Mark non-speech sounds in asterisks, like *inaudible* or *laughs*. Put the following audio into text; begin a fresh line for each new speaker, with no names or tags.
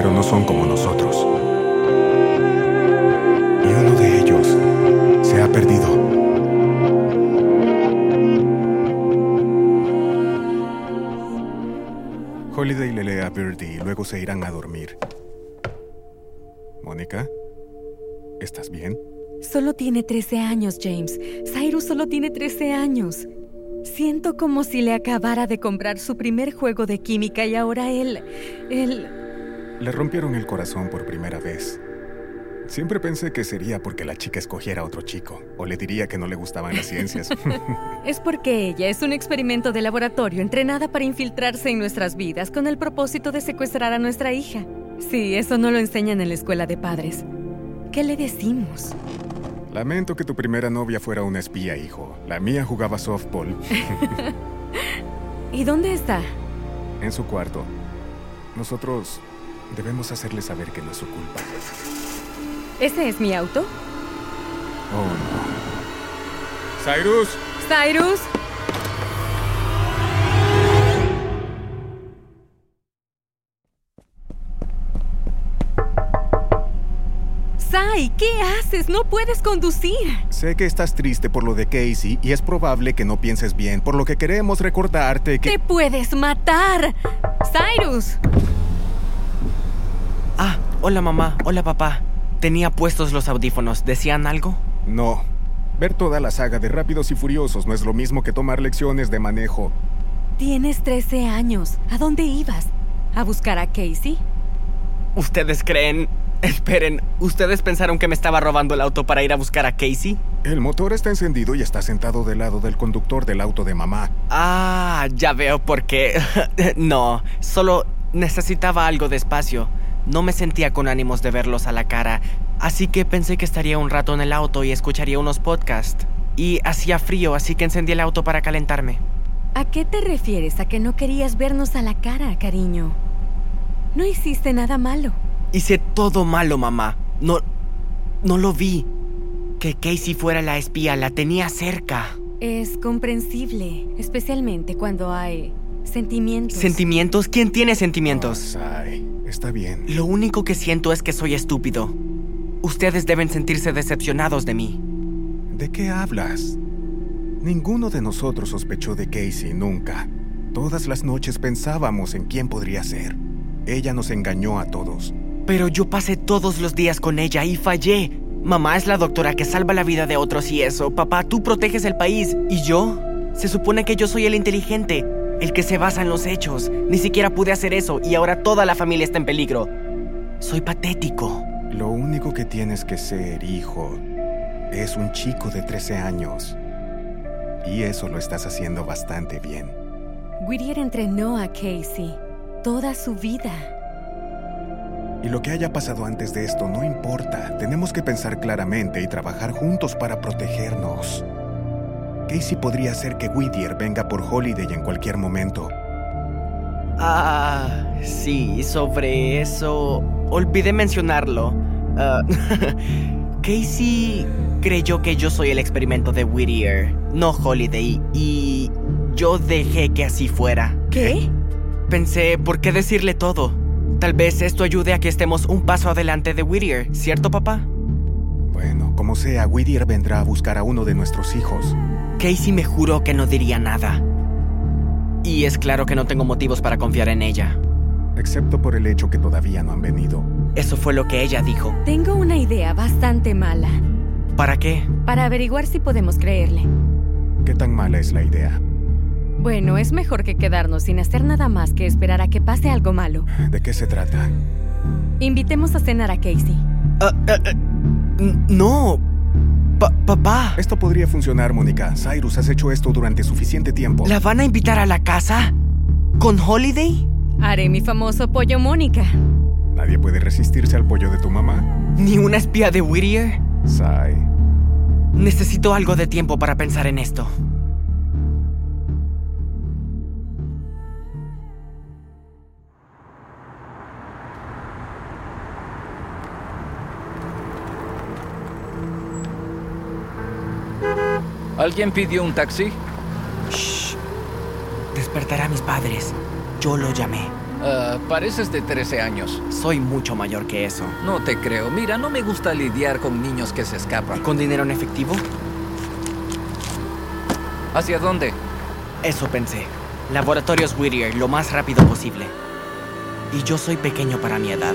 pero no son como nosotros. Y uno de ellos se ha perdido. Holiday le lee a Birdie y luego se irán a dormir. Mónica, ¿estás bien?
Solo tiene 13 años, James. Cyrus solo tiene 13 años. Siento como si le acabara de comprar su primer juego de química y ahora él... él...
Le rompieron el corazón por primera vez. Siempre pensé que sería porque la chica escogiera a otro chico, o le diría que no le gustaban las ciencias. *laughs*
es porque ella es un experimento de laboratorio entrenada para infiltrarse en nuestras vidas con el propósito de secuestrar a nuestra hija. Sí, eso no lo enseñan en la escuela de padres. ¿Qué le decimos?
Lamento que tu primera novia fuera una espía, hijo. La mía jugaba softball. *laughs*
¿Y dónde está?
En su cuarto. Nosotros debemos hacerle saber que no es su culpa.
¿Ese es mi auto?
Oh, no. Cyrus.
Cyrus. Sai, ¿qué haces? No puedes conducir.
Sé que estás triste por lo de Casey y es probable que no pienses bien, por lo que queremos recordarte que...
¡Te puedes matar! ¡Cyrus!
Hola mamá, hola papá. Tenía puestos los audífonos. ¿Decían algo?
No. Ver toda la saga de Rápidos y Furiosos no es lo mismo que tomar lecciones de manejo.
Tienes 13 años. ¿A dónde ibas? ¿A buscar a Casey?
¿Ustedes creen Esperen, ¿ustedes pensaron que me estaba robando el auto para ir a buscar a Casey?
El motor está encendido y está sentado del lado del conductor del auto de mamá.
Ah, ya veo por qué. *laughs* no, solo necesitaba algo de espacio. No me sentía con ánimos de verlos a la cara, así que pensé que estaría un rato en el auto y escucharía unos podcasts. Y hacía frío, así que encendí el auto para calentarme.
¿A qué te refieres a que no querías vernos a la cara, cariño? No hiciste nada malo.
Hice todo malo, mamá. No. No lo vi. Que Casey fuera la espía, la tenía cerca.
Es comprensible, especialmente cuando hay sentimientos.
¿Sentimientos? ¿Quién tiene sentimientos?
ay, está bien.
Lo único que siento es que soy estúpido. Ustedes deben sentirse decepcionados de mí.
¿De qué hablas? Ninguno de nosotros sospechó de Casey nunca. Todas las noches pensábamos en quién podría ser. Ella nos engañó a todos.
Pero yo pasé todos los días con ella y fallé. Mamá es la doctora que salva la vida de otros y eso. Papá, tú proteges el país. ¿Y yo? Se supone que yo soy el inteligente, el que se basa en los hechos. Ni siquiera pude hacer eso y ahora toda la familia está en peligro. Soy patético.
Lo único que tienes que ser, hijo, es un chico de 13 años. Y eso lo estás haciendo bastante bien.
Whittier entrenó a Casey toda su vida.
Y lo que haya pasado antes de esto no importa. Tenemos que pensar claramente y trabajar juntos para protegernos. Casey podría hacer que Whittier venga por Holiday en cualquier momento.
Ah, sí, sobre eso olvidé mencionarlo. Ah, *laughs* Casey creyó que yo soy el experimento de Whittier, no Holiday, y yo dejé que así fuera.
¿Qué?
Pensé, ¿por qué decirle todo? Tal vez esto ayude a que estemos un paso adelante de Whittier, ¿cierto, papá?
Bueno, como sea, Whittier vendrá a buscar a uno de nuestros hijos.
Casey me juró que no diría nada. Y es claro que no tengo motivos para confiar en ella.
Excepto por el hecho que todavía no han venido.
Eso fue lo que ella dijo.
Tengo una idea bastante mala.
¿Para qué?
Para averiguar si podemos creerle.
¿Qué tan mala es la idea?
Bueno, es mejor que quedarnos sin hacer nada más que esperar a que pase algo malo.
¿De qué se trata?
Invitemos a cenar a Casey.
Ah, ah, ah, no. papá.
Esto podría funcionar, Mónica. Cyrus, has hecho esto durante suficiente tiempo.
¿La van a invitar a la casa? ¿Con Holiday?
Haré mi famoso pollo Mónica.
Nadie puede resistirse al pollo de tu mamá.
¿Ni una espía de Whittier?
Sai.
Necesito algo de tiempo para pensar en esto.
¿Alguien pidió un taxi?
Shh. Despertará a mis padres. Yo lo llamé.
Ah, pareces de 13 años.
Soy mucho mayor que eso.
No te creo. Mira, no me gusta lidiar con niños que se escapan.
¿Con dinero en efectivo?
¿Hacia dónde?
Eso pensé. Laboratorios Whittier, lo más rápido posible. Y yo soy pequeño para mi edad.